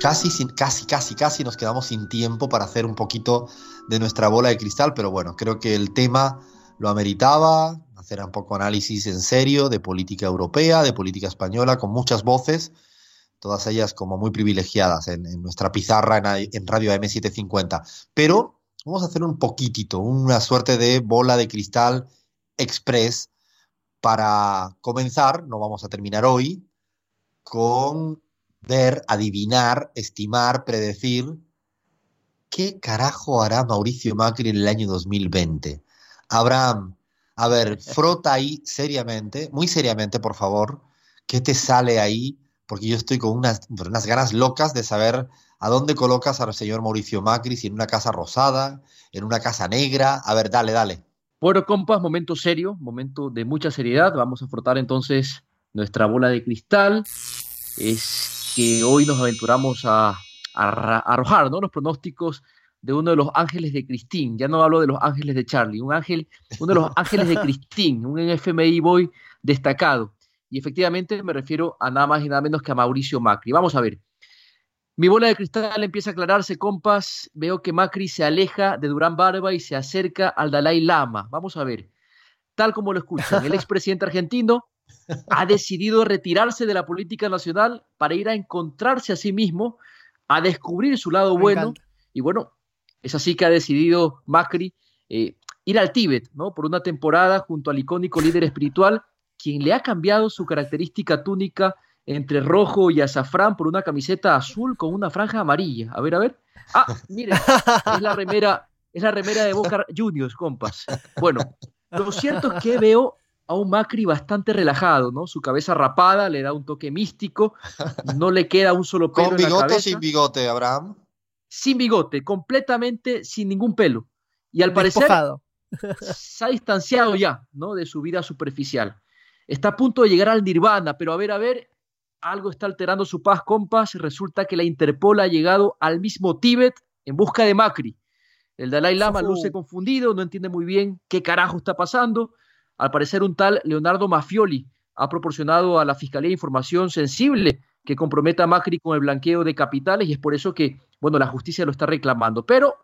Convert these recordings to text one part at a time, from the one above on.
casi, sin, casi, casi, casi nos quedamos sin tiempo para hacer un poquito de nuestra bola de cristal, pero bueno, creo que el tema lo ameritaba, hacer un poco análisis en serio de política europea, de política española, con muchas voces, todas ellas como muy privilegiadas en, nuestra pizarra en, en Radio AM750. Pero vamos a hacer un poquitito, una suerte de bola de cristal express para comenzar, no vamos a terminar hoy, con ver, adivinar, estimar, predecir qué carajo hará Mauricio Macri en el año 2020. Abraham, a ver, frota ahí seriamente, muy seriamente, por favor, qué te sale ahí, porque yo estoy con unas, ganas locas de saber a dónde colocas al señor Mauricio Macri, si en una casa rosada, en una casa negra. A ver, dale, dale. Bueno, compas, momento serio, momento de mucha seriedad. Vamos a frotar entonces nuestra bola de cristal. Es que hoy nos aventuramos a, arrojar ¿no? los pronósticos de uno de los ángeles de Christine. Ya no hablo de los ángeles de Charlie, un ángel, uno de los ángeles de Christine, un FMI boy destacado. Y efectivamente me refiero a nada más y nada menos que a Mauricio Macri. Vamos a ver. Mi bola de cristal empieza a aclararse, compas. Veo que Macri se aleja de Durán Barba y se acerca al Dalai Lama. Vamos a ver. Tal como lo escuchan, el expresidente argentino ha decidido retirarse de la política nacional para ir a encontrarse a sí mismo, a descubrir su lado bueno. Y bueno, es así que ha decidido Macri eh, ir al Tíbet, ¿no? Por una temporada junto al icónico líder espiritual, quien le ha cambiado su característica túnica entre rojo y azafrán por una camiseta azul con una franja amarilla. A ver, a ver. Ah, mire, es la remera, es la remera de Boca Juniors, compas. Bueno, lo cierto es que veo a un Macri bastante relajado, ¿no? Su cabeza rapada le da un toque místico, no le queda un solo pelo. ¿Con bigote o sin bigote, Abraham? Sin bigote, completamente sin ningún pelo. Y al parecer se ha distanciado ya, ¿no? De su vida superficial. Está a punto de llegar al nirvana, pero a ver, a ver, algo está alterando su paz, compas. Resulta que la Interpol ha llegado al mismo Tíbet en busca de Macri. El Dalai Lama luce confundido, no entiende muy bien qué carajo está pasando al parecer, un tal Leonardo Mafioli ha proporcionado a la Fiscalía información sensible que comprometa a Macri con el blanqueo de capitales y es por eso que, bueno, la justicia lo está reclamando. Pero,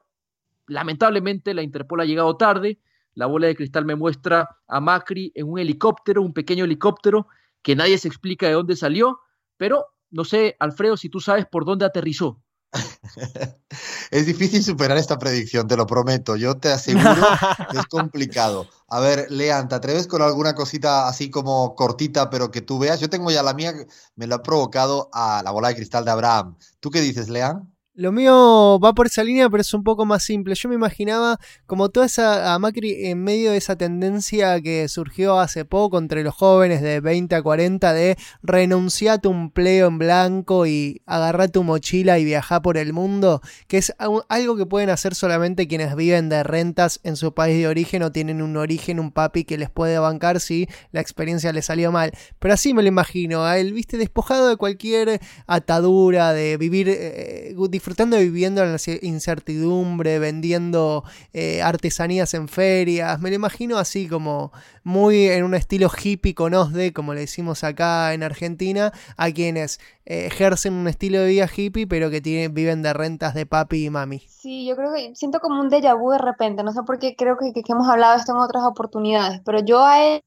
lamentablemente, la Interpol ha llegado tarde. La bola de cristal me muestra a Macri en un helicóptero, un pequeño helicóptero, que nadie se explica de dónde salió, pero no sé, Alfredo, si tú sabes por dónde aterrizó. es difícil superar esta predicción, te lo prometo. Yo te aseguro que es complicado. A ver, Lean, ¿te atreves con alguna cosita así como cortita, pero que tú veas? Yo tengo ya la mía, me lo ha provocado a la bola de cristal de Abraham. ¿Tú qué dices, Lean? Lo mío va por esa línea, pero es un poco más simple. Yo me imaginaba como toda esa a Macri en medio de esa tendencia que surgió hace poco entre los jóvenes de 20 a 40 de renunciar a tu empleo en blanco y agarrar tu mochila y viajar por el mundo, que es algo que pueden hacer solamente quienes viven de rentas en su país de origen o tienen un origen, un papi que les puede bancar si la experiencia les salió mal. Pero así me lo imagino, a él, viste, despojado de cualquier atadura, de vivir eh, disfrutando de viviendo en la incertidumbre, vendiendo eh, artesanías en ferias. Me lo imagino así como muy en un estilo hippie con OSDE, como le decimos acá en Argentina, a quienes eh, ejercen un estilo de vida hippie, pero que tienen, viven de rentas de papi y mami. Sí, yo creo que siento como un déjà vu de repente. No sé por qué creo que, hemos hablado esto en otras oportunidades, pero yo a él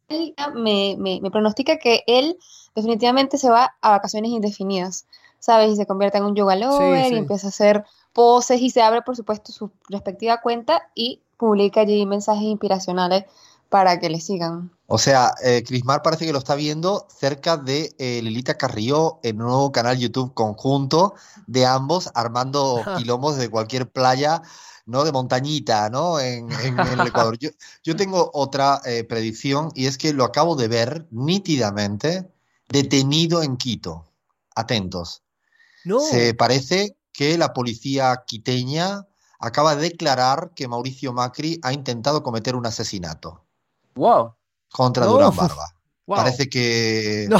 me, me, me pronostica que él definitivamente se va a vacaciones indefinidas. ¿Sabes? Y se convierte en un yoga lover y empieza a hacer poses y se abre, por supuesto, su respectiva cuenta y publica allí mensajes inspiracionales para que le sigan. O sea, eh, Crismar parece que lo está viendo cerca de eh, Lilita Carrillo en un nuevo canal YouTube conjunto de ambos armando quilomos de cualquier playa, ¿no? De montañita, ¿no? En, el Ecuador. Yo, tengo otra eh, predicción y es que lo acabo de ver nítidamente detenido en Quito. Atentos. Se parece que la policía quiteña acaba de declarar que Mauricio Macri ha intentado cometer un asesinato. Wow. Contra Durán Barba. Parece que no,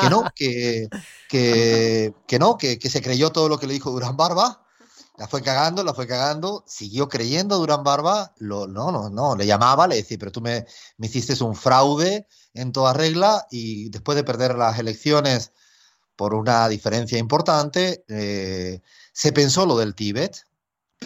que no, que, que, no, que, se creyó todo lo que le dijo Durán Barba. La fue cagando, la fue cagando, siguió creyendo Durán Barba, lo, no, no, no, le llamaba, le decía, pero tú me, me hiciste un fraude en toda regla y después de perder las elecciones por una diferencia importante. Eh, se pensó lo del Tíbet,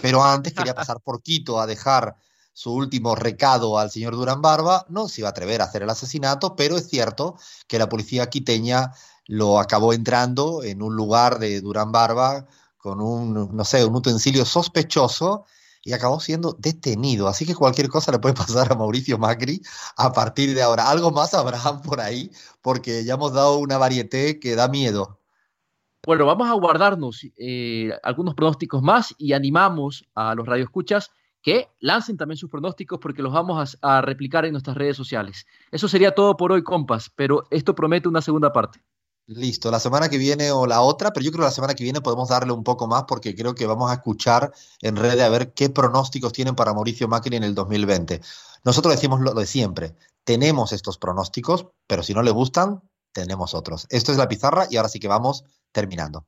pero antes quería pasar por Quito a dejar su último recado al señor Durán Barba. No se iba a atrever a hacer el asesinato, pero es cierto que la policía quiteña lo acabó entrando en un lugar de Durán Barba con un, no sé, un utensilio sospechoso y acabó siendo detenido. Así que cualquier cosa le puede pasar a Mauricio Macri a partir de ahora. Algo más habrá por ahí, porque ya hemos dado una varieté que da miedo. Bueno, vamos a guardarnos eh, algunos pronósticos más y animamos a los radioescuchas que lancen también sus pronósticos porque los vamos a, a replicar en nuestras redes sociales. Eso sería todo por hoy, compas, pero esto promete una segunda parte. Listo, la semana que viene o la otra, pero yo creo que la semana que viene podemos darle un poco más porque creo que vamos a escuchar en red a ver qué pronósticos tienen para Mauricio Macri en el 2020. Nosotros decimos lo de siempre, tenemos estos pronósticos, pero si no le gustan, tenemos otros. Esto es la pizarra y ahora sí que vamos terminando.